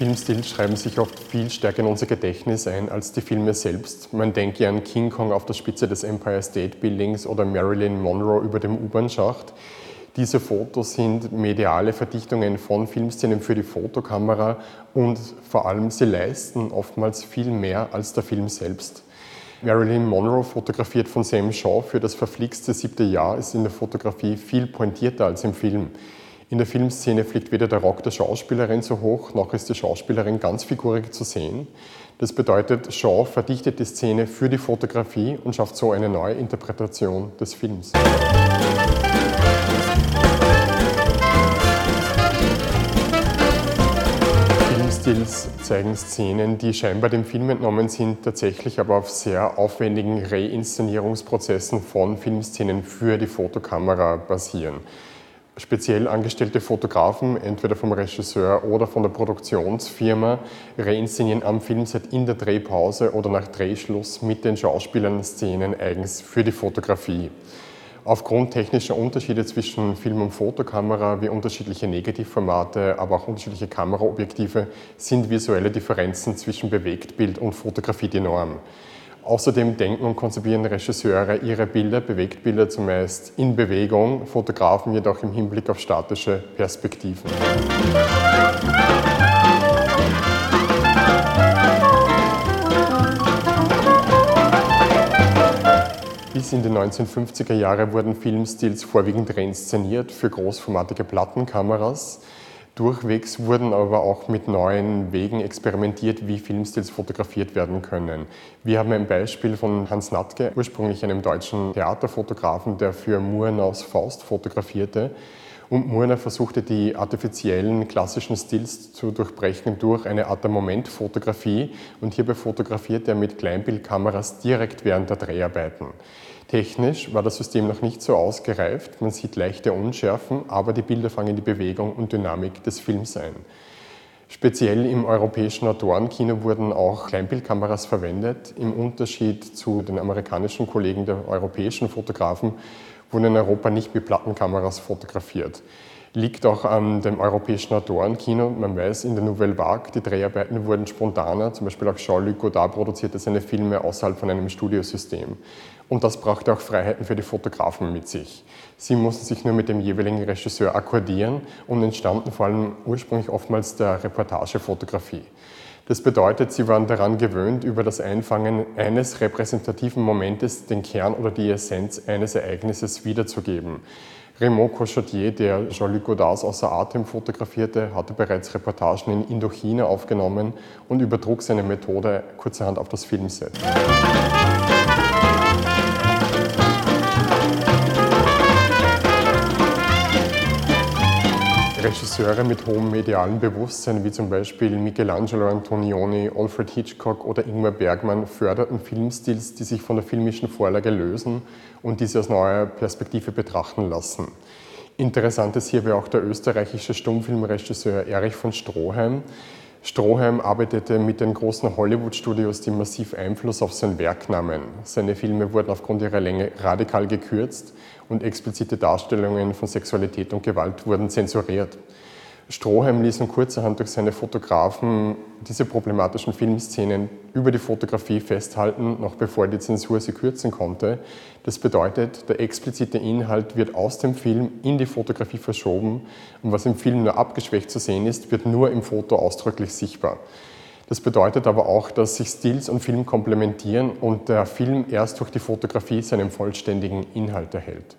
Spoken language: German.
Filmstils schreiben sich oft viel stärker in unser Gedächtnis ein als die Filme selbst. Man denke an King Kong auf der Spitze des Empire State Buildings oder Marilyn Monroe über dem U-Bahn-Schacht. Diese Fotos sind mediale Verdichtungen von Filmszenen für die Fotokamera und vor allem sie leisten oftmals viel mehr als der Film selbst. Marilyn Monroe, fotografiert von Sam Shaw für das verflixte siebte Jahr, ist in der Fotografie viel pointierter als im Film. In der Filmszene fliegt weder der Rock der Schauspielerin so hoch, noch ist die Schauspielerin ganz figurig zu sehen. Das bedeutet, Shaw verdichtet die Szene für die Fotografie und schafft so eine neue Interpretation des Films. Filmstils zeigen Szenen, die scheinbar dem Film entnommen sind, tatsächlich aber auf sehr aufwendigen Reinszenierungsprozessen von Filmszenen für die Fotokamera basieren speziell angestellte Fotografen, entweder vom Regisseur oder von der Produktionsfirma, reinszenieren am Filmset in der Drehpause oder nach Drehschluss mit den Schauspielern Szenen eigens für die Fotografie. Aufgrund technischer Unterschiede zwischen Film- und Fotokamera, wie unterschiedliche Negativformate, aber auch unterschiedliche Kameraobjektive, sind visuelle Differenzen zwischen Bewegtbild und Fotografie die Norm. Außerdem denken und konzipieren Regisseure ihre Bilder, Bewegtbilder zumeist in Bewegung, Fotografen jedoch im Hinblick auf statische Perspektiven. Bis in die 1950er Jahre wurden Filmstils vorwiegend reinszeniert für großformatige Plattenkameras. Durchwegs wurden aber auch mit neuen Wegen experimentiert, wie Filmstils fotografiert werden können. Wir haben ein Beispiel von Hans Natke, ursprünglich einem deutschen Theaterfotografen, der für Murnaus Faust fotografierte. Und Murner versuchte die artifiziellen klassischen Stils zu durchbrechen durch eine Art der Momentfotografie und hierbei fotografierte er mit Kleinbildkameras direkt während der Dreharbeiten. Technisch war das System noch nicht so ausgereift, man sieht leichte Unschärfen, aber die Bilder fangen die Bewegung und Dynamik des Films ein. Speziell im europäischen Autorenkino wurden auch Kleinbildkameras verwendet. Im Unterschied zu den amerikanischen Kollegen der europäischen Fotografen wurden in Europa nicht mit Plattenkameras fotografiert. Liegt auch an dem europäischen Autorenkino. Man weiß, in der Nouvelle Vague, die Dreharbeiten wurden spontaner. Zum Beispiel auch Jean-Luc Godard produzierte seine Filme außerhalb von einem Studiosystem. Und das brachte auch Freiheiten für die Fotografen mit sich. Sie mussten sich nur mit dem jeweiligen Regisseur akkordieren und entstanden vor allem ursprünglich oftmals der Reportagefotografie. Das bedeutet, sie waren daran gewöhnt, über das Einfangen eines repräsentativen Momentes den Kern oder die Essenz eines Ereignisses wiederzugeben. Raymond Cochotier, der Jean-Luc Godards außer Atem fotografierte, hatte bereits Reportagen in Indochina aufgenommen und übertrug seine Methode kurzerhand auf das Filmset. Regisseure mit hohem medialen Bewusstsein, wie zum Beispiel Michelangelo Antonioni, Alfred Hitchcock oder Ingmar Bergmann, förderten Filmstils, die sich von der filmischen Vorlage lösen und diese aus neuer Perspektive betrachten lassen. Interessant ist hierbei auch der österreichische Stummfilmregisseur Erich von Stroheim, Stroheim arbeitete mit den großen Hollywood-Studios, die massiv Einfluss auf sein Werk nahmen. Seine Filme wurden aufgrund ihrer Länge radikal gekürzt und explizite Darstellungen von Sexualität und Gewalt wurden zensuriert. Stroheim ließ nun kurzerhand durch seine Fotografen diese problematischen Filmszenen über die Fotografie festhalten, noch bevor die Zensur sie kürzen konnte. Das bedeutet, der explizite Inhalt wird aus dem Film in die Fotografie verschoben und was im Film nur abgeschwächt zu sehen ist, wird nur im Foto ausdrücklich sichtbar. Das bedeutet aber auch, dass sich Stills und Film komplementieren und der Film erst durch die Fotografie seinen vollständigen Inhalt erhält.